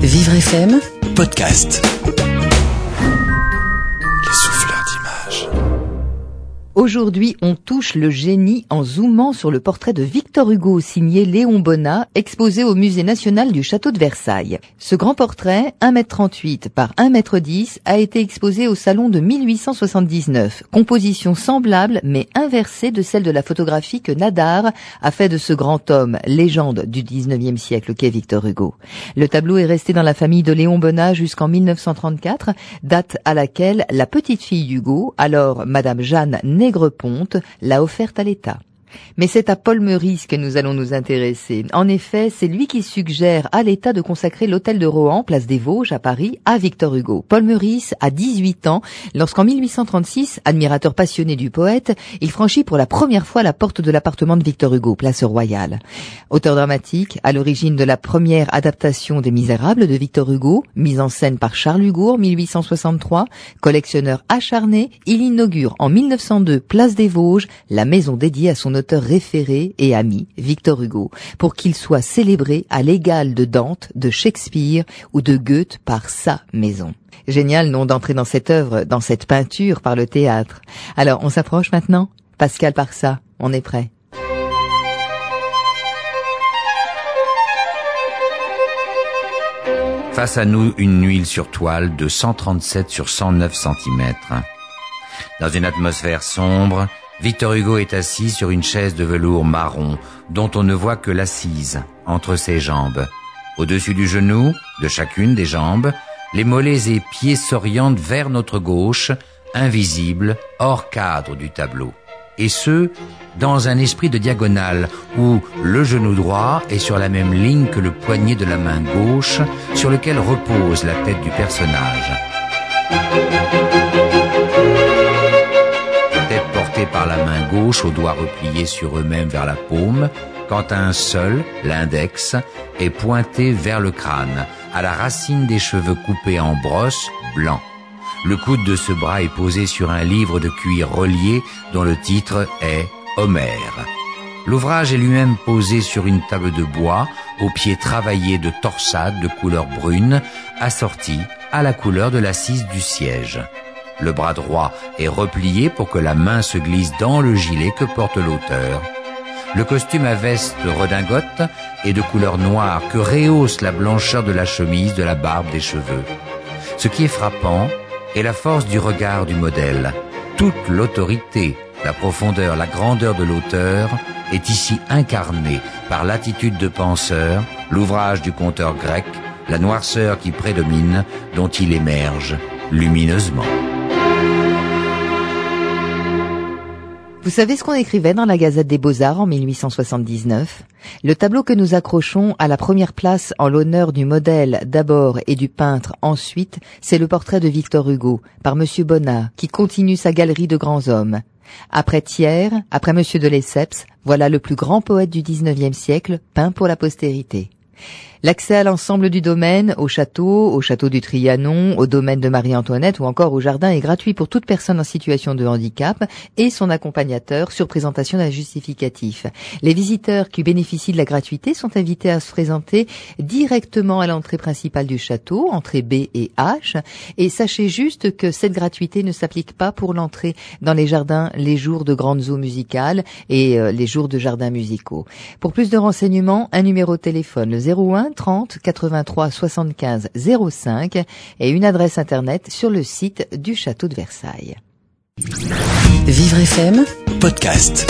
Vivre FM Podcast. Aujourd'hui, on touche le génie en zoomant sur le portrait de Victor Hugo signé Léon Bonnat, exposé au Musée national du château de Versailles. Ce grand portrait, 1m38 par 1m10, a été exposé au salon de 1879. Composition semblable mais inversée de celle de la photographie que Nadar a fait de ce grand homme, légende du 19e siècle qu'est Victor Hugo. Le tableau est resté dans la famille de Léon Bonnat jusqu'en 1934, date à laquelle la petite fille d'Hugo, alors Madame Jeanne Nègreponte, l'a offerte à l'État. Mais c'est à Paul Meurice que nous allons nous intéresser. En effet, c'est lui qui suggère à l'État de consacrer l'hôtel de Rohan, place des Vosges, à Paris, à Victor Hugo. Paul Meurice a 18 ans lorsqu'en 1836, admirateur passionné du poète, il franchit pour la première fois la porte de l'appartement de Victor Hugo, place Royale. Auteur dramatique, à l'origine de la première adaptation des Misérables de Victor Hugo, mise en scène par Charles Hugour, 1863, collectionneur acharné, il inaugure en 1902, place des Vosges, la maison dédiée à son auteur référé et ami, Victor Hugo, pour qu'il soit célébré à l'égal de Dante, de Shakespeare ou de Goethe par sa maison. Génial nom d'entrer dans cette œuvre, dans cette peinture par le théâtre. Alors, on s'approche maintenant? Pascal par ça, on est prêt. Face à nous, une huile sur toile de 137 sur 109 cm. Dans une atmosphère sombre, Victor Hugo est assis sur une chaise de velours marron dont on ne voit que l'assise entre ses jambes. Au-dessus du genou, de chacune des jambes, les mollets et pieds s'orientent vers notre gauche, invisibles, hors cadre du tableau. Et ce, dans un esprit de diagonale où le genou droit est sur la même ligne que le poignet de la main gauche sur lequel repose la tête du personnage. Aux doigts repliés sur eux-mêmes vers la paume, quand un seul, l'index, est pointé vers le crâne, à la racine des cheveux coupés en brosse blanc. Le coude de ce bras est posé sur un livre de cuir relié dont le titre est Homère. L'ouvrage est lui-même posé sur une table de bois, aux pieds travaillés de torsades de couleur brune, assortie à la couleur de l'assise du siège. Le bras droit est replié pour que la main se glisse dans le gilet que porte l'auteur. Le costume à veste redingote est de couleur noire que rehausse la blancheur de la chemise, de la barbe, des cheveux. Ce qui est frappant est la force du regard du modèle. Toute l'autorité, la profondeur, la grandeur de l'auteur est ici incarnée par l'attitude de penseur, l'ouvrage du conteur grec, la noirceur qui prédomine, dont il émerge lumineusement. Vous savez ce qu'on écrivait dans la Gazette des Beaux-Arts en 1879 Le tableau que nous accrochons à la première place en l'honneur du modèle d'abord et du peintre ensuite, c'est le portrait de Victor Hugo par Monsieur Bonnat qui continue sa galerie de grands hommes. Après Thiers, après Monsieur de Lesseps, voilà le plus grand poète du XIXe siècle peint pour la postérité. L'accès à l'ensemble du domaine, au château, au château du Trianon, au domaine de Marie-Antoinette ou encore au jardin est gratuit pour toute personne en situation de handicap et son accompagnateur sur présentation d'un justificatif. Les visiteurs qui bénéficient de la gratuité sont invités à se présenter directement à l'entrée principale du château, entrée B et H, et sachez juste que cette gratuité ne s'applique pas pour l'entrée dans les jardins les jours de grandes eaux musicales et euh, les jours de jardins musicaux. Pour plus de renseignements, un numéro de téléphone, 01 30 83 75 05 et une adresse internet sur le site du château de Versailles. Vivre FM Podcast.